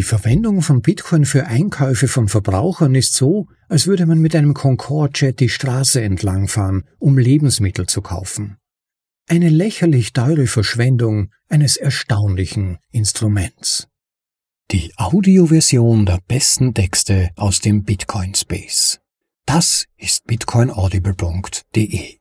Die Verwendung von Bitcoin für Einkäufe von Verbrauchern ist so, als würde man mit einem Concorde-Jet die Straße entlangfahren, um Lebensmittel zu kaufen. Eine lächerlich teure Verschwendung eines erstaunlichen Instruments. Die Audioversion der besten Texte aus dem Bitcoin Space. Das ist bitcoinaudible.de.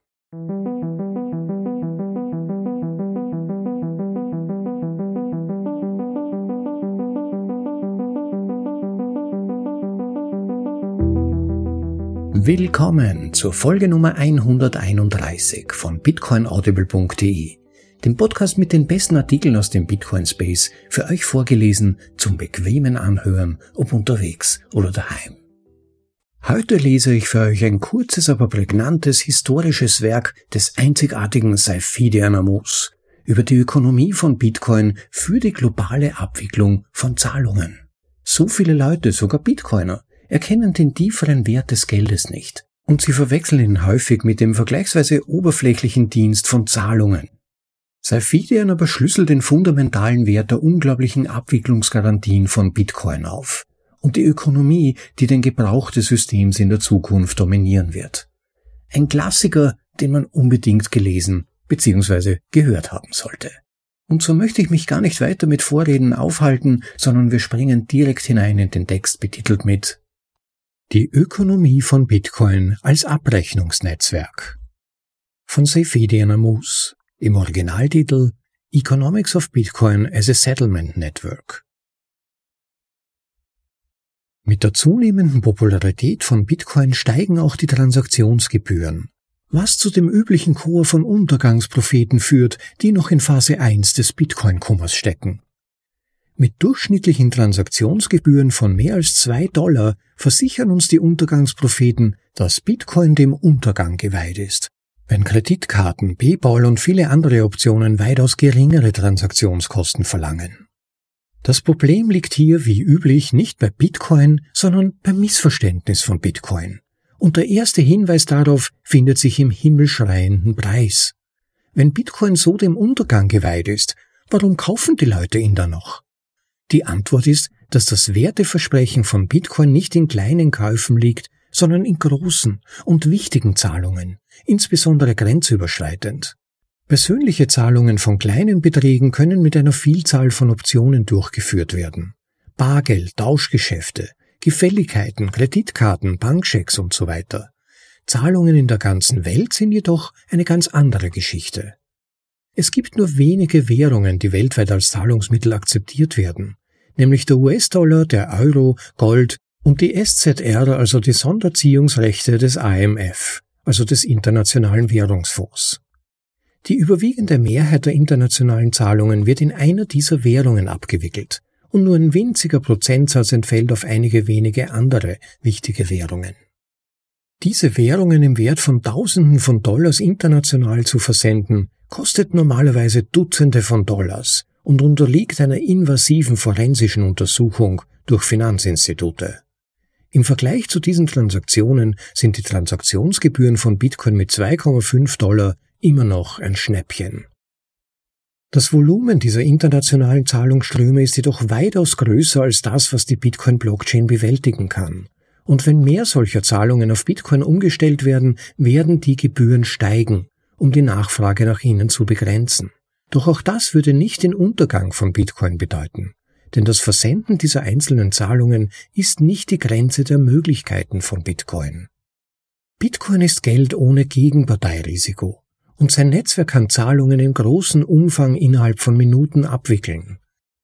Willkommen zur Folge Nummer 131 von bitcoinaudible.de, dem Podcast mit den besten Artikeln aus dem Bitcoin Space, für euch vorgelesen zum bequemen Anhören, ob unterwegs oder daheim. Heute lese ich für euch ein kurzes, aber prägnantes historisches Werk des einzigartigen Saifidian Amos über die Ökonomie von Bitcoin für die globale Abwicklung von Zahlungen. So viele Leute, sogar Bitcoiner, erkennen den tieferen Wert des Geldes nicht und sie verwechseln ihn häufig mit dem vergleichsweise oberflächlichen Dienst von Zahlungen. Saifidian aber schlüsselt den fundamentalen Wert der unglaublichen Abwicklungsgarantien von Bitcoin auf und die Ökonomie, die den Gebrauch des Systems in der Zukunft dominieren wird. Ein Klassiker, den man unbedingt gelesen bzw. gehört haben sollte. Und so möchte ich mich gar nicht weiter mit Vorreden aufhalten, sondern wir springen direkt hinein in den Text betitelt mit die Ökonomie von Bitcoin als Abrechnungsnetzwerk von Seyfedian Amus im Originaltitel Economics of Bitcoin as a Settlement Network. Mit der zunehmenden Popularität von Bitcoin steigen auch die Transaktionsgebühren, was zu dem üblichen Chor von Untergangspropheten führt, die noch in Phase 1 des Bitcoin-Kummers stecken. Mit durchschnittlichen Transaktionsgebühren von mehr als zwei Dollar versichern uns die Untergangspropheten, dass Bitcoin dem Untergang geweiht ist. Wenn Kreditkarten, PayPal und viele andere Optionen weitaus geringere Transaktionskosten verlangen. Das Problem liegt hier wie üblich nicht bei Bitcoin, sondern beim Missverständnis von Bitcoin. Und der erste Hinweis darauf findet sich im himmelschreienden Preis. Wenn Bitcoin so dem Untergang geweiht ist, warum kaufen die Leute ihn dann noch? Die Antwort ist, dass das Werteversprechen von Bitcoin nicht in kleinen Käufen liegt, sondern in großen und wichtigen Zahlungen, insbesondere grenzüberschreitend. Persönliche Zahlungen von kleinen Beträgen können mit einer Vielzahl von Optionen durchgeführt werden. Bargeld, Tauschgeschäfte, Gefälligkeiten, Kreditkarten, Bankchecks und so weiter. Zahlungen in der ganzen Welt sind jedoch eine ganz andere Geschichte. Es gibt nur wenige Währungen, die weltweit als Zahlungsmittel akzeptiert werden nämlich der US-Dollar, der Euro, Gold und die SZR, also die Sonderziehungsrechte des IMF, also des Internationalen Währungsfonds. Die überwiegende Mehrheit der internationalen Zahlungen wird in einer dieser Währungen abgewickelt und nur ein winziger Prozentsatz entfällt auf einige wenige andere wichtige Währungen. Diese Währungen im Wert von Tausenden von Dollars international zu versenden, kostet normalerweise Dutzende von Dollars und unterliegt einer invasiven forensischen Untersuchung durch Finanzinstitute. Im Vergleich zu diesen Transaktionen sind die Transaktionsgebühren von Bitcoin mit 2,5 Dollar immer noch ein Schnäppchen. Das Volumen dieser internationalen Zahlungsströme ist jedoch weitaus größer als das, was die Bitcoin-Blockchain bewältigen kann. Und wenn mehr solcher Zahlungen auf Bitcoin umgestellt werden, werden die Gebühren steigen, um die Nachfrage nach ihnen zu begrenzen. Doch auch das würde nicht den Untergang von Bitcoin bedeuten, denn das Versenden dieser einzelnen Zahlungen ist nicht die Grenze der Möglichkeiten von Bitcoin. Bitcoin ist Geld ohne Gegenparteirisiko und sein Netzwerk kann Zahlungen in großem Umfang innerhalb von Minuten abwickeln.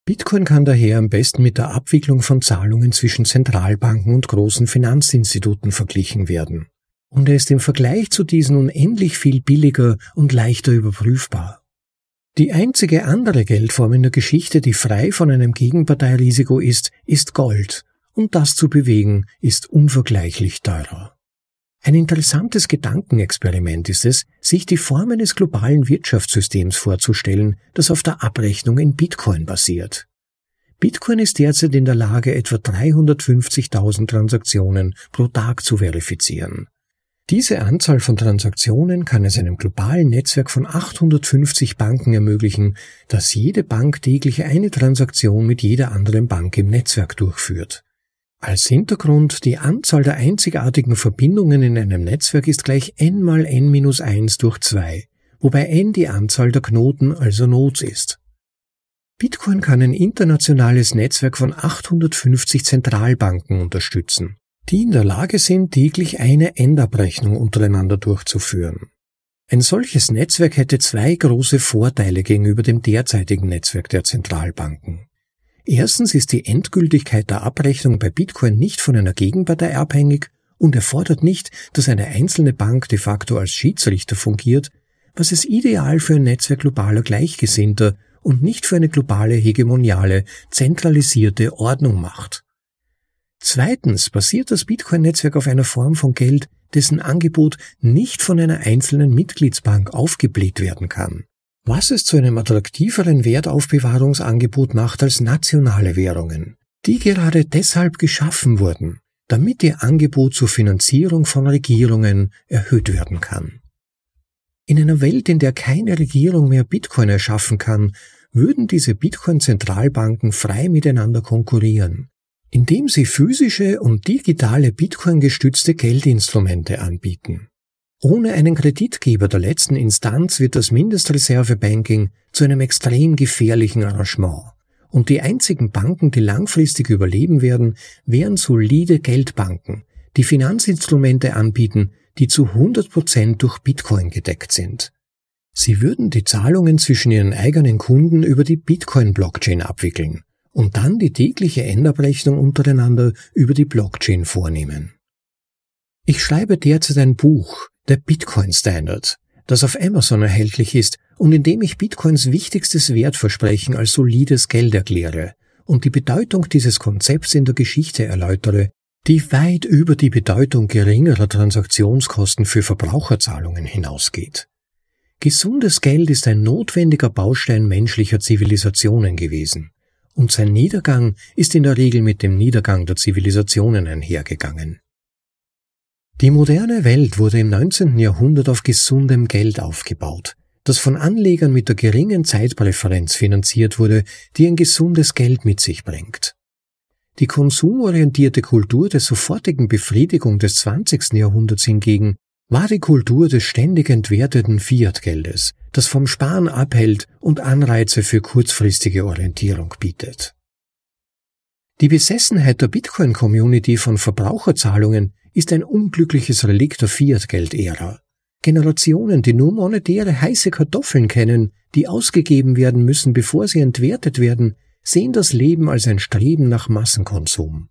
Bitcoin kann daher am besten mit der Abwicklung von Zahlungen zwischen Zentralbanken und großen Finanzinstituten verglichen werden. Und er ist im Vergleich zu diesen unendlich viel billiger und leichter überprüfbar. Die einzige andere Geldform in der Geschichte, die frei von einem Gegenparteirisiko ist, ist Gold, und das zu bewegen ist unvergleichlich teurer. Ein interessantes Gedankenexperiment ist es, sich die Form eines globalen Wirtschaftssystems vorzustellen, das auf der Abrechnung in Bitcoin basiert. Bitcoin ist derzeit in der Lage, etwa 350.000 Transaktionen pro Tag zu verifizieren. Diese Anzahl von Transaktionen kann es einem globalen Netzwerk von 850 Banken ermöglichen, dass jede Bank täglich eine Transaktion mit jeder anderen Bank im Netzwerk durchführt. Als Hintergrund, die Anzahl der einzigartigen Verbindungen in einem Netzwerk ist gleich n mal n minus 1 durch 2, wobei n die Anzahl der Knoten, also Nodes ist. Bitcoin kann ein internationales Netzwerk von 850 Zentralbanken unterstützen die in der Lage sind, täglich eine Endabrechnung untereinander durchzuführen. Ein solches Netzwerk hätte zwei große Vorteile gegenüber dem derzeitigen Netzwerk der Zentralbanken. Erstens ist die Endgültigkeit der Abrechnung bei Bitcoin nicht von einer Gegenpartei abhängig und erfordert nicht, dass eine einzelne Bank de facto als Schiedsrichter fungiert, was es ideal für ein Netzwerk globaler Gleichgesinnter und nicht für eine globale hegemoniale, zentralisierte Ordnung macht. Zweitens basiert das Bitcoin-Netzwerk auf einer Form von Geld, dessen Angebot nicht von einer einzelnen Mitgliedsbank aufgebläht werden kann, was es zu einem attraktiveren Wertaufbewahrungsangebot macht als nationale Währungen, die gerade deshalb geschaffen wurden, damit ihr Angebot zur Finanzierung von Regierungen erhöht werden kann. In einer Welt, in der keine Regierung mehr Bitcoin erschaffen kann, würden diese Bitcoin-Zentralbanken frei miteinander konkurrieren, indem sie physische und digitale Bitcoin-gestützte Geldinstrumente anbieten. Ohne einen Kreditgeber der letzten Instanz wird das Mindestreservebanking zu einem extrem gefährlichen Arrangement. Und die einzigen Banken, die langfristig überleben werden, wären solide Geldbanken, die Finanzinstrumente anbieten, die zu 100 Prozent durch Bitcoin gedeckt sind. Sie würden die Zahlungen zwischen ihren eigenen Kunden über die Bitcoin-Blockchain abwickeln und dann die tägliche Endabrechnung untereinander über die Blockchain vornehmen. Ich schreibe derzeit ein Buch, der Bitcoin Standard, das auf Amazon erhältlich ist und in dem ich Bitcoins wichtigstes Wertversprechen als solides Geld erkläre und die Bedeutung dieses Konzepts in der Geschichte erläutere, die weit über die Bedeutung geringerer Transaktionskosten für Verbraucherzahlungen hinausgeht. Gesundes Geld ist ein notwendiger Baustein menschlicher Zivilisationen gewesen und sein Niedergang ist in der Regel mit dem Niedergang der Zivilisationen einhergegangen. Die moderne Welt wurde im 19. Jahrhundert auf gesundem Geld aufgebaut, das von Anlegern mit der geringen Zeitpräferenz finanziert wurde, die ein gesundes Geld mit sich bringt. Die konsumorientierte Kultur der sofortigen Befriedigung des 20. Jahrhunderts hingegen war die Kultur des ständig entwerteten Fiat-Geldes, das vom Sparen abhält und Anreize für kurzfristige Orientierung bietet. Die Besessenheit der Bitcoin-Community von Verbraucherzahlungen ist ein unglückliches Relikt der Fiat-Geld-Ära. Generationen, die nur monetäre heiße Kartoffeln kennen, die ausgegeben werden müssen, bevor sie entwertet werden, sehen das Leben als ein Streben nach Massenkonsum.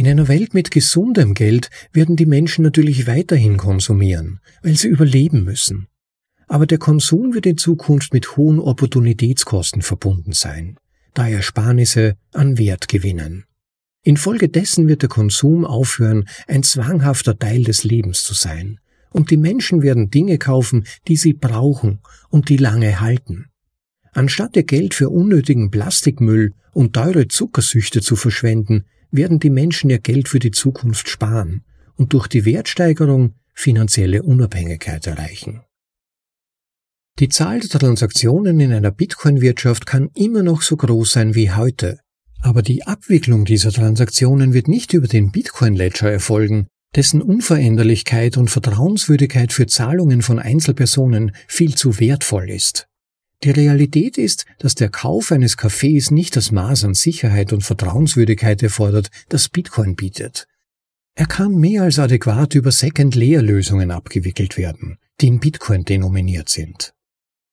In einer Welt mit gesundem Geld werden die Menschen natürlich weiterhin konsumieren, weil sie überleben müssen aber der Konsum wird in Zukunft mit hohen Opportunitätskosten verbunden sein, da Ersparnisse an Wert gewinnen. Infolgedessen wird der Konsum aufhören, ein zwanghafter Teil des Lebens zu sein, und die Menschen werden Dinge kaufen, die sie brauchen und die lange halten. Anstatt ihr Geld für unnötigen Plastikmüll und teure Zuckersüchte zu verschwenden, werden die Menschen ihr Geld für die Zukunft sparen und durch die Wertsteigerung finanzielle Unabhängigkeit erreichen. Die Zahl der Transaktionen in einer Bitcoin-Wirtschaft kann immer noch so groß sein wie heute. Aber die Abwicklung dieser Transaktionen wird nicht über den Bitcoin-Ledger erfolgen, dessen Unveränderlichkeit und Vertrauenswürdigkeit für Zahlungen von Einzelpersonen viel zu wertvoll ist. Die Realität ist, dass der Kauf eines Kaffees nicht das Maß an Sicherheit und Vertrauenswürdigkeit erfordert, das Bitcoin bietet. Er kann mehr als adäquat über Second-Layer-Lösungen abgewickelt werden, die in Bitcoin denominiert sind.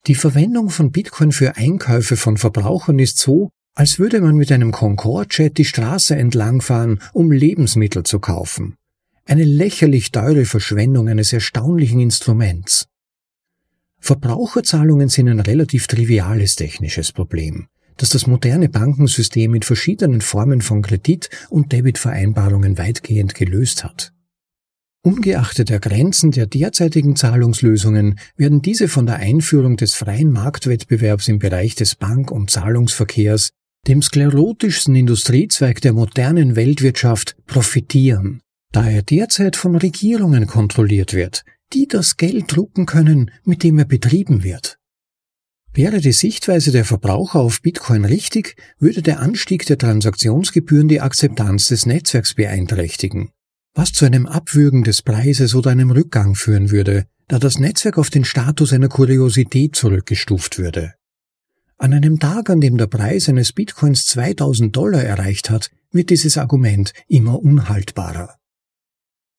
Die Verwendung von Bitcoin für Einkäufe von Verbrauchern ist so, als würde man mit einem Concorde-Jet die Straße entlangfahren, um Lebensmittel zu kaufen. Eine lächerlich teure Verschwendung eines erstaunlichen Instruments. Verbraucherzahlungen sind ein relativ triviales technisches Problem, das das moderne Bankensystem mit verschiedenen Formen von Kredit- und Debitvereinbarungen weitgehend gelöst hat. Ungeachtet der Grenzen der derzeitigen Zahlungslösungen werden diese von der Einführung des freien Marktwettbewerbs im Bereich des Bank- und Zahlungsverkehrs, dem sklerotischsten Industriezweig der modernen Weltwirtschaft, profitieren, da er derzeit von Regierungen kontrolliert wird, die das Geld drucken können, mit dem er betrieben wird. Wäre die Sichtweise der Verbraucher auf Bitcoin richtig, würde der Anstieg der Transaktionsgebühren die Akzeptanz des Netzwerks beeinträchtigen, was zu einem Abwürgen des Preises oder einem Rückgang führen würde, da das Netzwerk auf den Status einer Kuriosität zurückgestuft würde. An einem Tag, an dem der Preis eines Bitcoins 2000 Dollar erreicht hat, wird dieses Argument immer unhaltbarer.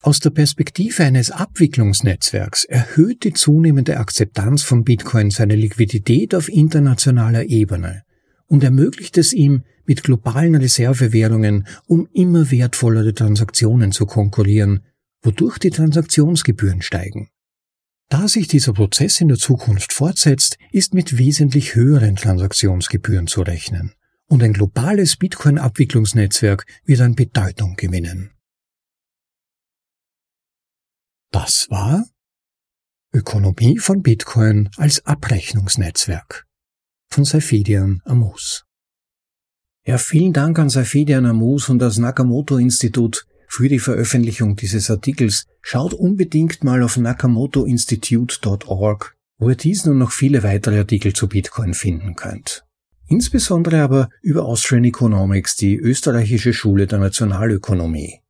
Aus der Perspektive eines Abwicklungsnetzwerks erhöht die zunehmende Akzeptanz von Bitcoin seine Liquidität auf internationaler Ebene und ermöglicht es ihm, mit globalen Reservewährungen um immer wertvollere Transaktionen zu konkurrieren, wodurch die Transaktionsgebühren steigen. Da sich dieser Prozess in der Zukunft fortsetzt, ist mit wesentlich höheren Transaktionsgebühren zu rechnen, und ein globales Bitcoin-Abwicklungsnetzwerk wird an Bedeutung gewinnen. Das war Ökonomie von Bitcoin als Abrechnungsnetzwerk von Saifidian Amus. Ja, vielen Dank an Saifidian Amus und das Nakamoto-Institut für die Veröffentlichung dieses Artikels. Schaut unbedingt mal auf nakamotoinstitute.org, wo ihr diesen und noch viele weitere Artikel zu Bitcoin finden könnt. Insbesondere aber über Austrian Economics, die österreichische Schule der Nationalökonomie.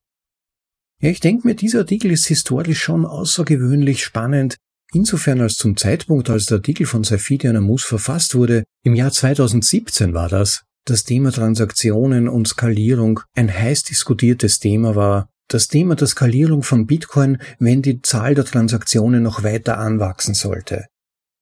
Ja, ich denke mir, dieser Artikel ist historisch schon außergewöhnlich spannend, insofern als zum Zeitpunkt, als der Artikel von Saifidian Amus verfasst wurde, im Jahr 2017 war das, das Thema Transaktionen und Skalierung ein heiß diskutiertes Thema war, das Thema der Skalierung von Bitcoin, wenn die Zahl der Transaktionen noch weiter anwachsen sollte.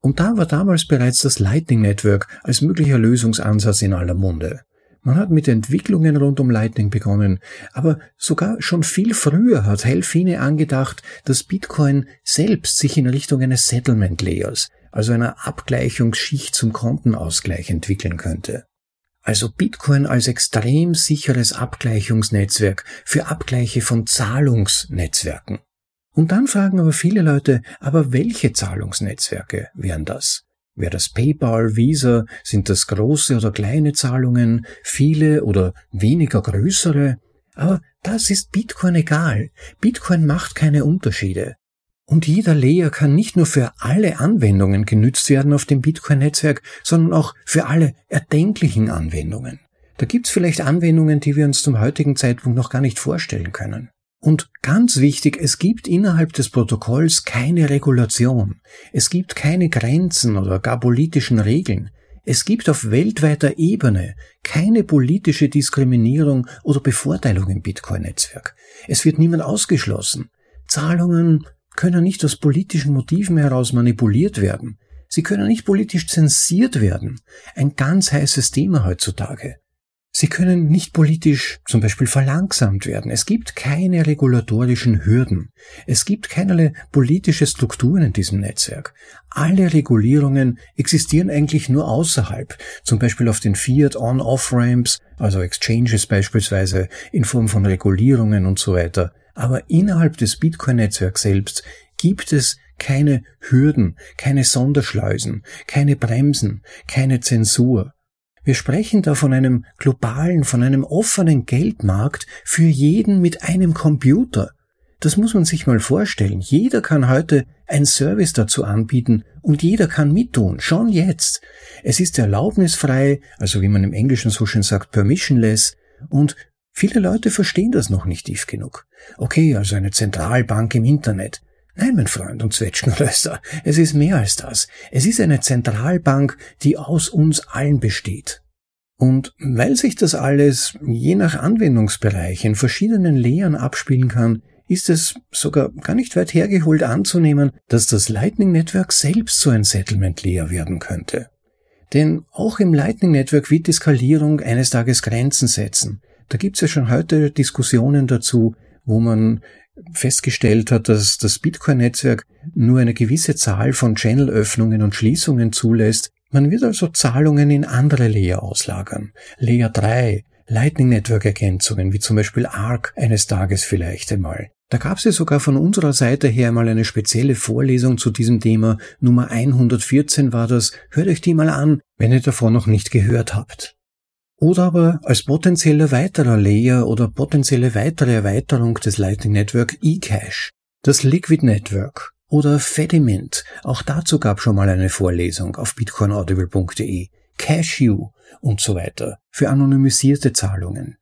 Und da war damals bereits das Lightning Network als möglicher Lösungsansatz in aller Munde. Man hat mit Entwicklungen rund um Lightning begonnen, aber sogar schon viel früher hat Helfine angedacht, dass Bitcoin selbst sich in Richtung eines Settlement Layers, also einer Abgleichungsschicht zum Kontenausgleich entwickeln könnte. Also Bitcoin als extrem sicheres Abgleichungsnetzwerk für Abgleiche von Zahlungsnetzwerken. Und dann fragen aber viele Leute, aber welche Zahlungsnetzwerke wären das? Wäre das PayPal, Visa, sind das große oder kleine Zahlungen, viele oder weniger größere? Aber das ist Bitcoin egal. Bitcoin macht keine Unterschiede. Und jeder Layer kann nicht nur für alle Anwendungen genützt werden auf dem Bitcoin-Netzwerk, sondern auch für alle erdenklichen Anwendungen. Da gibt's vielleicht Anwendungen, die wir uns zum heutigen Zeitpunkt noch gar nicht vorstellen können. Und ganz wichtig, es gibt innerhalb des Protokolls keine Regulation. Es gibt keine Grenzen oder gar politischen Regeln. Es gibt auf weltweiter Ebene keine politische Diskriminierung oder Bevorteilung im Bitcoin-Netzwerk. Es wird niemand ausgeschlossen. Zahlungen können nicht aus politischen Motiven heraus manipuliert werden. Sie können nicht politisch zensiert werden. Ein ganz heißes Thema heutzutage. Sie können nicht politisch zum Beispiel verlangsamt werden. Es gibt keine regulatorischen Hürden. Es gibt keinerlei politische Strukturen in diesem Netzwerk. Alle Regulierungen existieren eigentlich nur außerhalb, zum Beispiel auf den Fiat-On-Off-Ramps, also Exchanges beispielsweise, in Form von Regulierungen und so weiter. Aber innerhalb des Bitcoin-Netzwerks selbst gibt es keine Hürden, keine Sonderschleusen, keine Bremsen, keine Zensur. Wir sprechen da von einem globalen, von einem offenen Geldmarkt für jeden mit einem Computer. Das muss man sich mal vorstellen. Jeder kann heute ein Service dazu anbieten und jeder kann mittun, schon jetzt. Es ist erlaubnisfrei, also wie man im Englischen so schön sagt, permissionless und viele Leute verstehen das noch nicht tief genug. Okay, also eine Zentralbank im Internet. Nein, mein Freund und Zwetschgenlöser, es ist mehr als das. Es ist eine Zentralbank, die aus uns allen besteht. Und weil sich das alles je nach Anwendungsbereich in verschiedenen Lehren abspielen kann, ist es sogar gar nicht weit hergeholt anzunehmen, dass das Lightning Network selbst so ein Settlement Layer werden könnte. Denn auch im Lightning Network wird die Skalierung eines Tages Grenzen setzen. Da gibt es ja schon heute Diskussionen dazu, wo man festgestellt hat, dass das Bitcoin-Netzwerk nur eine gewisse Zahl von Channelöffnungen und Schließungen zulässt. Man wird also Zahlungen in andere Layer auslagern. Layer 3, Lightning Network Ergänzungen, wie zum Beispiel ARC eines Tages vielleicht einmal. Da gab es ja sogar von unserer Seite her mal eine spezielle Vorlesung zu diesem Thema. Nummer 114 war das. Hört euch die mal an, wenn ihr davon noch nicht gehört habt. Oder aber als potenzieller weiterer Layer oder potenzielle weitere Erweiterung des Lightning Network eCash, das Liquid Network oder Fediment. Auch dazu gab schon mal eine Vorlesung auf bitcoinaudible.de. Cashew und so weiter für anonymisierte Zahlungen.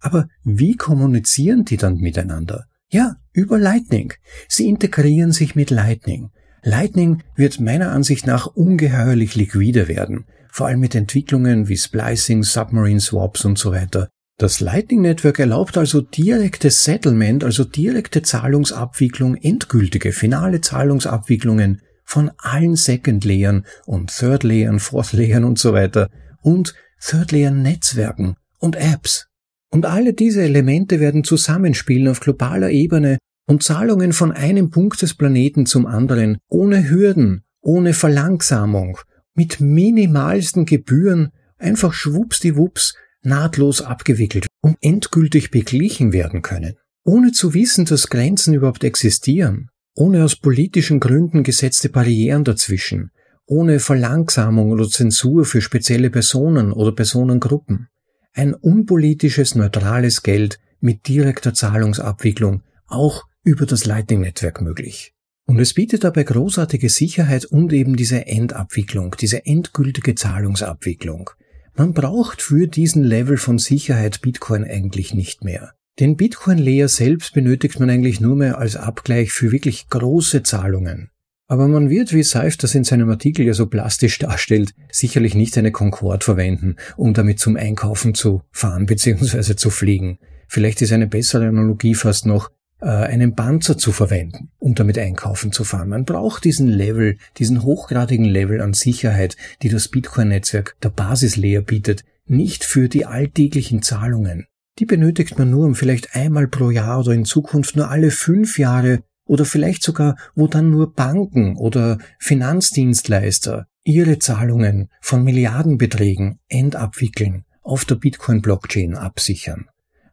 Aber wie kommunizieren die dann miteinander? Ja, über Lightning. Sie integrieren sich mit Lightning. Lightning wird meiner Ansicht nach ungeheuerlich liquider werden, vor allem mit Entwicklungen wie Splicing, Submarine Swaps und so weiter. Das Lightning Network erlaubt also direktes Settlement, also direkte Zahlungsabwicklung, endgültige, finale Zahlungsabwicklungen von allen Second Layern und Third Layern, Fourth Layern und so weiter und Third Layer Netzwerken und Apps. Und alle diese Elemente werden zusammenspielen auf globaler Ebene und Zahlungen von einem Punkt des Planeten zum anderen, ohne Hürden, ohne Verlangsamung, mit minimalsten Gebühren, einfach schwuppsdiwupps, nahtlos abgewickelt und endgültig beglichen werden können, ohne zu wissen, dass Grenzen überhaupt existieren, ohne aus politischen Gründen gesetzte Barrieren dazwischen, ohne Verlangsamung oder Zensur für spezielle Personen oder Personengruppen ein unpolitisches, neutrales Geld mit direkter Zahlungsabwicklung auch über das Lightning-Netzwerk möglich. Und es bietet dabei großartige Sicherheit und eben diese Endabwicklung, diese endgültige Zahlungsabwicklung. Man braucht für diesen Level von Sicherheit Bitcoin eigentlich nicht mehr. Den Bitcoin-Layer selbst benötigt man eigentlich nur mehr als Abgleich für wirklich große Zahlungen. Aber man wird, wie Seif das in seinem Artikel ja so plastisch darstellt, sicherlich nicht eine Concorde verwenden, um damit zum Einkaufen zu fahren bzw. zu fliegen. Vielleicht ist eine bessere Analogie fast noch, einen Panzer zu verwenden, um damit einkaufen zu fahren. Man braucht diesen Level, diesen hochgradigen Level an Sicherheit, die das Bitcoin-Netzwerk der Basislayer bietet, nicht für die alltäglichen Zahlungen. Die benötigt man nur, um vielleicht einmal pro Jahr oder in Zukunft nur alle fünf Jahre oder vielleicht sogar, wo dann nur Banken oder Finanzdienstleister ihre Zahlungen von Milliardenbeträgen endabwickeln, auf der Bitcoin-Blockchain absichern.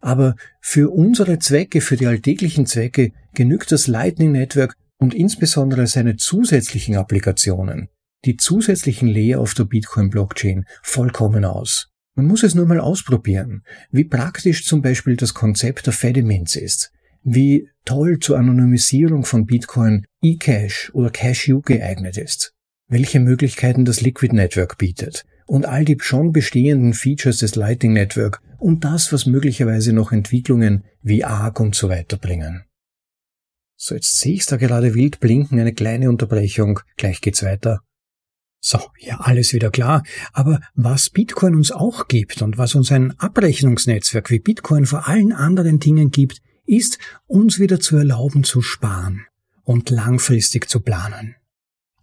Aber für unsere Zwecke, für die alltäglichen Zwecke, genügt das Lightning Network und insbesondere seine zusätzlichen Applikationen, die zusätzlichen Layer auf der Bitcoin-Blockchain, vollkommen aus. Man muss es nur mal ausprobieren, wie praktisch zum Beispiel das Konzept der Fediments ist wie toll zur Anonymisierung von Bitcoin eCash oder Cashew geeignet ist, welche Möglichkeiten das Liquid Network bietet und all die schon bestehenden Features des Lightning Network und das, was möglicherweise noch Entwicklungen wie ARC und so weiter bringen. So, jetzt sehe ich da gerade wild blinken, eine kleine Unterbrechung, gleich geht's weiter. So, ja, alles wieder klar. Aber was Bitcoin uns auch gibt und was uns ein Abrechnungsnetzwerk wie Bitcoin vor allen anderen Dingen gibt, ist, uns wieder zu erlauben zu sparen und langfristig zu planen.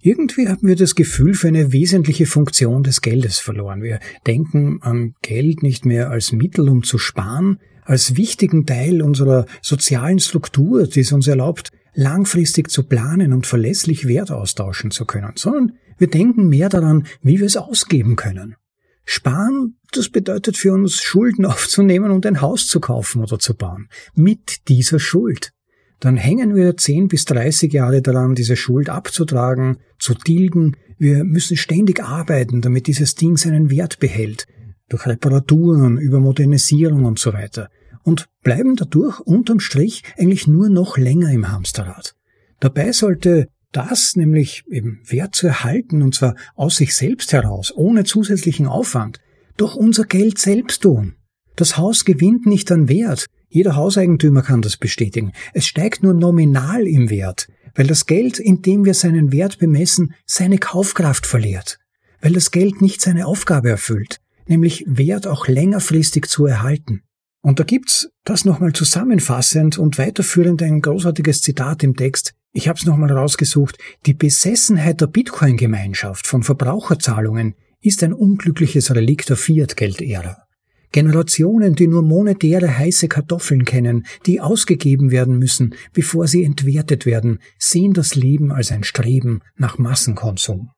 Irgendwie haben wir das Gefühl für eine wesentliche Funktion des Geldes verloren. Wir denken an Geld nicht mehr als Mittel, um zu sparen, als wichtigen Teil unserer sozialen Struktur, die es uns erlaubt, langfristig zu planen und verlässlich Wert austauschen zu können, sondern wir denken mehr daran, wie wir es ausgeben können. Sparen, das bedeutet für uns, Schulden aufzunehmen und ein Haus zu kaufen oder zu bauen. Mit dieser Schuld. Dann hängen wir 10 bis 30 Jahre daran, diese Schuld abzutragen, zu tilgen. Wir müssen ständig arbeiten, damit dieses Ding seinen Wert behält. Durch Reparaturen, über Modernisierung und so weiter. Und bleiben dadurch unterm Strich eigentlich nur noch länger im Hamsterrad. Dabei sollte das nämlich eben Wert zu erhalten, und zwar aus sich selbst heraus, ohne zusätzlichen Aufwand, doch unser Geld selbst tun. Das Haus gewinnt nicht an Wert. Jeder Hauseigentümer kann das bestätigen. Es steigt nur nominal im Wert, weil das Geld, in dem wir seinen Wert bemessen, seine Kaufkraft verliert. Weil das Geld nicht seine Aufgabe erfüllt, nämlich Wert auch längerfristig zu erhalten. Und da gibt's das nochmal zusammenfassend und weiterführend ein großartiges Zitat im Text, ich habe es nochmal rausgesucht, die Besessenheit der Bitcoin-Gemeinschaft von Verbraucherzahlungen ist ein unglückliches Relikt der Fiat-Geld-Ära. Generationen, die nur monetäre heiße Kartoffeln kennen, die ausgegeben werden müssen, bevor sie entwertet werden, sehen das Leben als ein Streben nach Massenkonsum.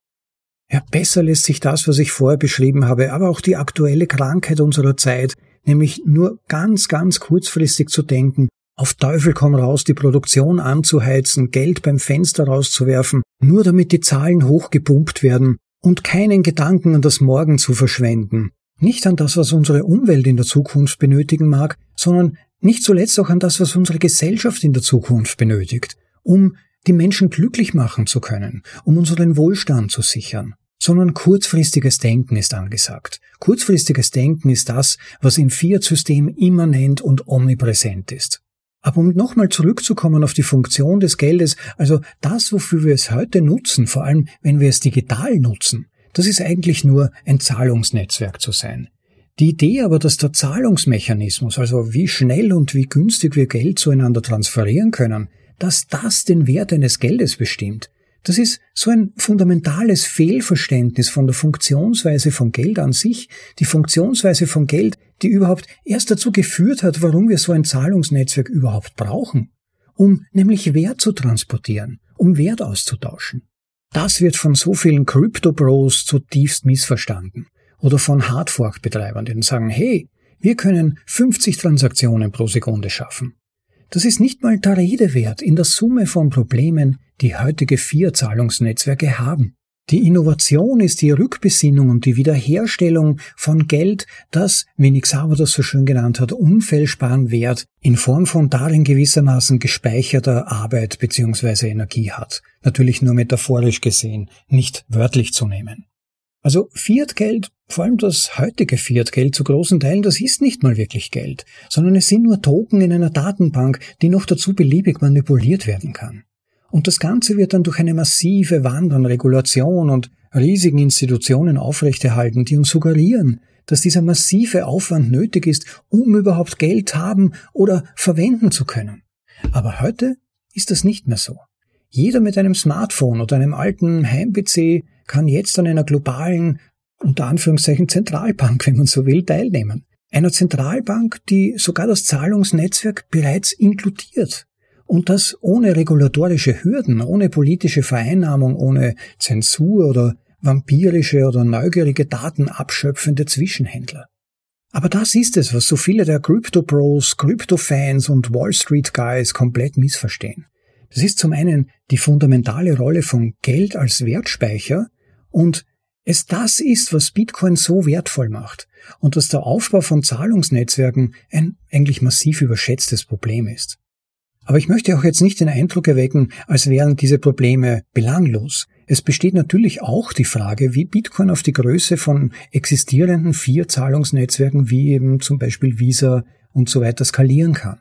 Ja, besser lässt sich das, was ich vorher beschrieben habe, aber auch die aktuelle Krankheit unserer Zeit, nämlich nur ganz, ganz kurzfristig zu denken auf Teufel komm raus, die Produktion anzuheizen, Geld beim Fenster rauszuwerfen, nur damit die Zahlen hochgepumpt werden und keinen Gedanken an das Morgen zu verschwenden. Nicht an das, was unsere Umwelt in der Zukunft benötigen mag, sondern nicht zuletzt auch an das, was unsere Gesellschaft in der Zukunft benötigt, um die Menschen glücklich machen zu können, um unseren Wohlstand zu sichern, sondern kurzfristiges Denken ist angesagt. Kurzfristiges Denken ist das, was im Fiat-System immanent und omnipräsent ist. Aber um nochmal zurückzukommen auf die Funktion des Geldes, also das, wofür wir es heute nutzen, vor allem wenn wir es digital nutzen, das ist eigentlich nur ein Zahlungsnetzwerk zu sein. Die Idee aber, dass der Zahlungsmechanismus, also wie schnell und wie günstig wir Geld zueinander transferieren können, dass das den Wert eines Geldes bestimmt, das ist so ein fundamentales Fehlverständnis von der Funktionsweise von Geld an sich, die Funktionsweise von Geld, die überhaupt erst dazu geführt hat, warum wir so ein Zahlungsnetzwerk überhaupt brauchen, um nämlich Wert zu transportieren, um Wert auszutauschen. Das wird von so vielen Crypto-Bros zutiefst missverstanden oder von Hardfork-Betreibern, die sagen, hey, wir können 50 Transaktionen pro Sekunde schaffen. Das ist nicht mal der Rede wert in der Summe von Problemen, die heutige vier Zahlungsnetzwerke haben. Die Innovation ist die Rückbesinnung und die Wiederherstellung von Geld, das, wie Nick Sauer das so schön genannt hat, unfehlbaren Wert in Form von darin gewissermaßen gespeicherter Arbeit bzw. Energie hat. Natürlich nur metaphorisch gesehen, nicht wörtlich zu nehmen. Also Fiat-Geld, vor allem das heutige Fiat-Geld zu großen Teilen, das ist nicht mal wirklich Geld, sondern es sind nur Token in einer Datenbank, die noch dazu beliebig manipuliert werden kann. Und das Ganze wird dann durch eine massive Wand an Regulation und riesigen Institutionen aufrechterhalten, die uns suggerieren, dass dieser massive Aufwand nötig ist, um überhaupt Geld haben oder verwenden zu können. Aber heute ist das nicht mehr so. Jeder mit einem Smartphone oder einem alten Heim-PC kann jetzt an einer globalen, unter Anführungszeichen Zentralbank, wenn man so will, teilnehmen. Einer Zentralbank, die sogar das Zahlungsnetzwerk bereits inkludiert. Und das ohne regulatorische Hürden, ohne politische Vereinnahmung, ohne Zensur oder vampirische oder neugierige Daten abschöpfende Zwischenhändler. Aber das ist es, was so viele der Crypto-Pros, Crypto-Fans und Wall Street Guys komplett missverstehen. Das ist zum einen die fundamentale Rolle von Geld als Wertspeicher und es das ist, was Bitcoin so wertvoll macht und dass der Aufbau von Zahlungsnetzwerken ein eigentlich massiv überschätztes Problem ist. Aber ich möchte auch jetzt nicht den Eindruck erwecken, als wären diese Probleme belanglos. Es besteht natürlich auch die Frage, wie Bitcoin auf die Größe von existierenden vier Zahlungsnetzwerken wie eben zum Beispiel Visa und so weiter skalieren kann.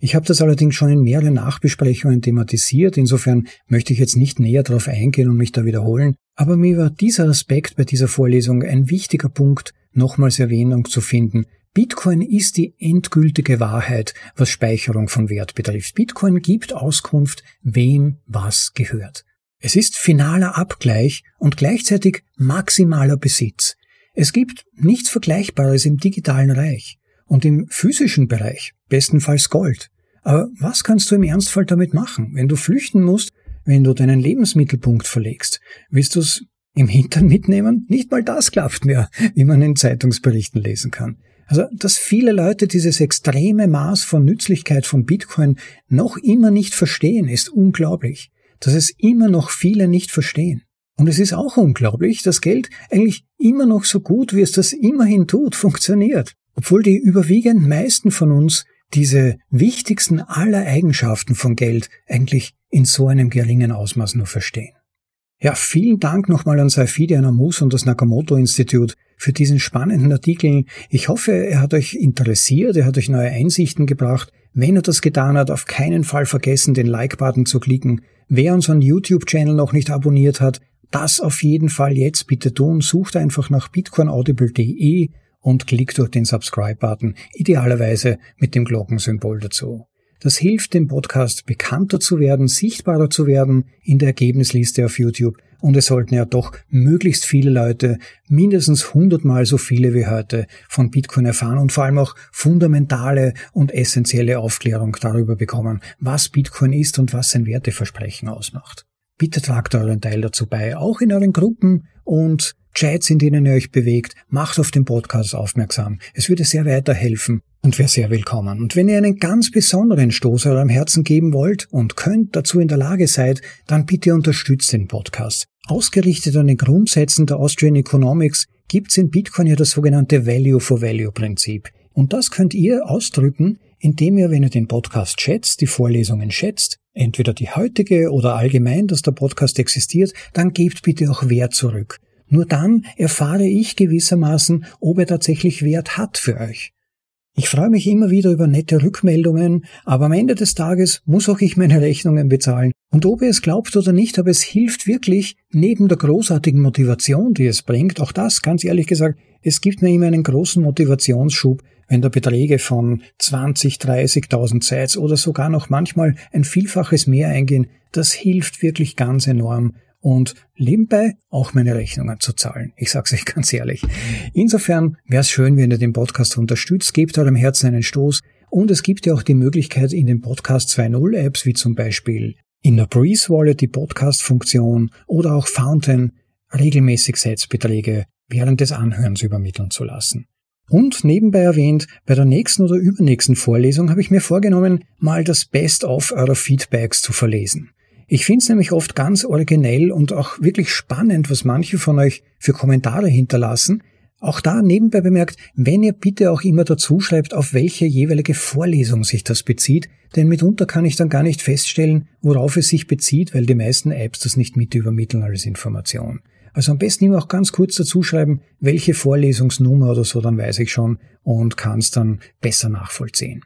Ich habe das allerdings schon in mehreren Nachbesprechungen thematisiert, insofern möchte ich jetzt nicht näher darauf eingehen und mich da wiederholen, aber mir war dieser Aspekt bei dieser Vorlesung ein wichtiger Punkt, nochmals Erwähnung zu finden. Bitcoin ist die endgültige Wahrheit, was Speicherung von Wert betrifft. Bitcoin gibt Auskunft, wem was gehört. Es ist finaler Abgleich und gleichzeitig maximaler Besitz. Es gibt nichts Vergleichbares im digitalen Reich und im physischen Bereich, bestenfalls Gold. Aber was kannst du im Ernstfall damit machen? Wenn du flüchten musst, wenn du deinen Lebensmittelpunkt verlegst, willst du es im Hintern mitnehmen? Nicht mal das klappt mehr, wie man in Zeitungsberichten lesen kann. Also, dass viele Leute dieses extreme Maß von Nützlichkeit von Bitcoin noch immer nicht verstehen, ist unglaublich. Dass es immer noch viele nicht verstehen. Und es ist auch unglaublich, dass Geld eigentlich immer noch so gut, wie es das immerhin tut, funktioniert. Obwohl die überwiegend meisten von uns diese wichtigsten aller Eigenschaften von Geld eigentlich in so einem geringen Ausmaß nur verstehen. Ja, vielen Dank nochmal an Saifidi Anamus und das Nakamoto Institut für diesen spannenden Artikel. Ich hoffe, er hat euch interessiert, er hat euch neue Einsichten gebracht. Wenn er das getan hat, auf keinen Fall vergessen, den Like-Button zu klicken. Wer unseren YouTube-Channel noch nicht abonniert hat, das auf jeden Fall jetzt bitte tun. Sucht einfach nach bitcoinaudible.de und klickt durch den Subscribe-Button, idealerweise mit dem Glockensymbol dazu. Das hilft dem Podcast bekannter zu werden, sichtbarer zu werden in der Ergebnisliste auf YouTube und es sollten ja doch möglichst viele Leute, mindestens hundertmal so viele wie heute, von Bitcoin erfahren und vor allem auch fundamentale und essentielle Aufklärung darüber bekommen, was Bitcoin ist und was sein Werteversprechen ausmacht. Bitte tragt euren Teil dazu bei, auch in euren Gruppen und Chats, in denen ihr euch bewegt, macht auf den Podcast aufmerksam. Es würde sehr weiterhelfen und wäre sehr willkommen. Und wenn ihr einen ganz besonderen Stoß eurem Herzen geben wollt und könnt, dazu in der Lage seid, dann bitte unterstützt den Podcast. Ausgerichtet an den Grundsätzen der Austrian Economics gibt's in Bitcoin ja das sogenannte Value for Value Prinzip. Und das könnt ihr ausdrücken, indem ihr, wenn ihr den Podcast schätzt, die Vorlesungen schätzt, entweder die heutige oder allgemein, dass der Podcast existiert, dann gebt bitte auch Wert zurück. Nur dann erfahre ich gewissermaßen, ob er tatsächlich Wert hat für euch. Ich freue mich immer wieder über nette Rückmeldungen, aber am Ende des Tages muss auch ich meine Rechnungen bezahlen. Und ob ihr es glaubt oder nicht, aber es hilft wirklich, neben der großartigen Motivation, die es bringt, auch das, ganz ehrlich gesagt, es gibt mir immer einen großen Motivationsschub, wenn da Beträge von 20, 30.000 Sites oder sogar noch manchmal ein Vielfaches mehr eingehen. Das hilft wirklich ganz enorm und nebenbei auch meine Rechnungen zu zahlen. Ich sag's euch ganz ehrlich. Insofern wäre es schön, wenn ihr den Podcast unterstützt, gebt eurem Herzen einen Stoß und es gibt ja auch die Möglichkeit in den Podcast 2.0 Apps, wie zum Beispiel in der Breeze Wallet die Podcast-Funktion oder auch Fountain regelmäßig Setzbeträge während des Anhörens übermitteln zu lassen. Und nebenbei erwähnt, bei der nächsten oder übernächsten Vorlesung habe ich mir vorgenommen, mal das Best-of eurer Feedbacks zu verlesen. Ich finde es nämlich oft ganz originell und auch wirklich spannend, was manche von euch für Kommentare hinterlassen. Auch da nebenbei bemerkt, wenn ihr bitte auch immer dazu schreibt, auf welche jeweilige Vorlesung sich das bezieht, denn mitunter kann ich dann gar nicht feststellen, worauf es sich bezieht, weil die meisten Apps das nicht mit übermitteln als Information. Also am besten immer auch ganz kurz dazu schreiben, welche Vorlesungsnummer oder so, dann weiß ich schon und kann es dann besser nachvollziehen.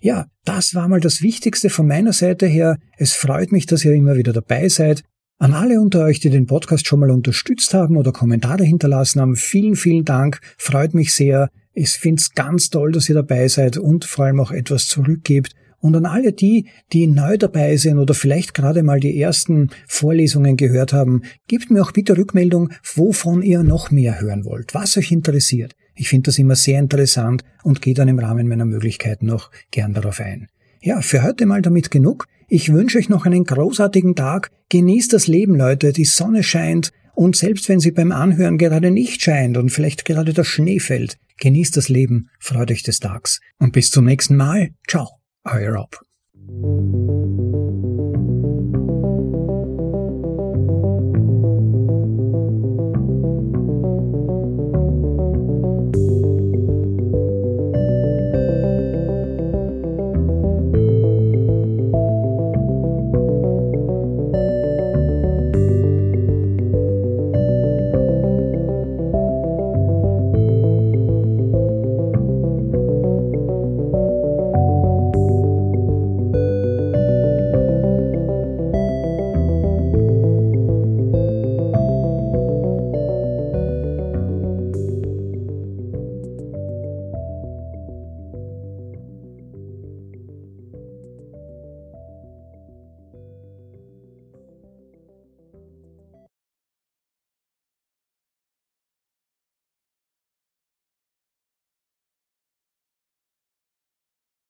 Ja, das war mal das Wichtigste von meiner Seite her. Es freut mich, dass ihr immer wieder dabei seid. An alle unter euch, die den Podcast schon mal unterstützt haben oder Kommentare hinterlassen haben, vielen, vielen Dank. Freut mich sehr. Ich finde es ganz toll, dass ihr dabei seid und vor allem auch etwas zurückgebt. Und an alle die, die neu dabei sind oder vielleicht gerade mal die ersten Vorlesungen gehört haben, gebt mir auch bitte Rückmeldung, wovon ihr noch mehr hören wollt, was euch interessiert. Ich finde das immer sehr interessant und gehe dann im Rahmen meiner Möglichkeiten noch gern darauf ein. Ja, für heute mal damit genug. Ich wünsche euch noch einen großartigen Tag. Genießt das Leben, Leute. Die Sonne scheint. Und selbst wenn sie beim Anhören gerade nicht scheint und vielleicht gerade der Schnee fällt, genießt das Leben, freut euch des Tags. Und bis zum nächsten Mal. Ciao, higher up.